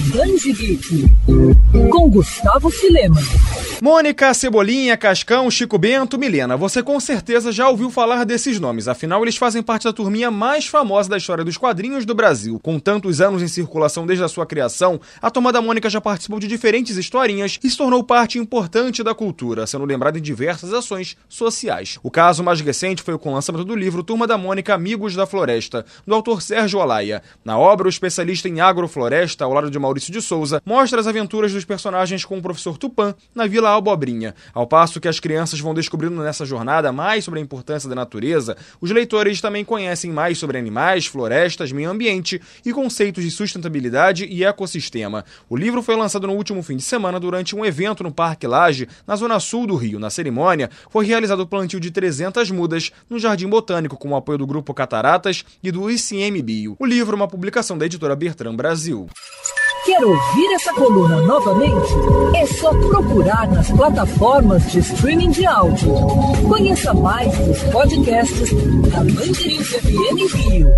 Danji Geek, com Gustavo Filema. Mônica, Cebolinha, Cascão, Chico Bento, Milena, você com certeza já ouviu falar desses nomes, afinal eles fazem parte da turminha mais famosa da história dos quadrinhos do Brasil. Com tantos anos em circulação desde a sua criação, a Turma da Mônica já participou de diferentes historinhas e se tornou parte importante da cultura, sendo lembrada em diversas ações sociais. O caso mais recente foi com o lançamento do livro Turma da Mônica Amigos da Floresta, do autor Sérgio Olaia. Na obra, o especialista em agrofloresta, ao lado de Maurício de Souza, mostra as aventuras dos personagens com o professor Tupã na Vila Albobrinha. Ao passo que as crianças vão descobrindo nessa jornada mais sobre a importância da natureza, os leitores também conhecem mais sobre animais, florestas, meio ambiente e conceitos de sustentabilidade e ecossistema. O livro foi lançado no último fim de semana durante um evento no Parque Lage, na zona sul do Rio. Na cerimônia, foi realizado o plantio de 300 mudas no Jardim Botânico com o apoio do Grupo Cataratas e do ICMBio. O livro é uma publicação da editora Bertrand Brasil. Quer ouvir essa coluna novamente? É só procurar nas plataformas de streaming de áudio. Conheça mais dos podcasts da Mandirinhos FM Rio.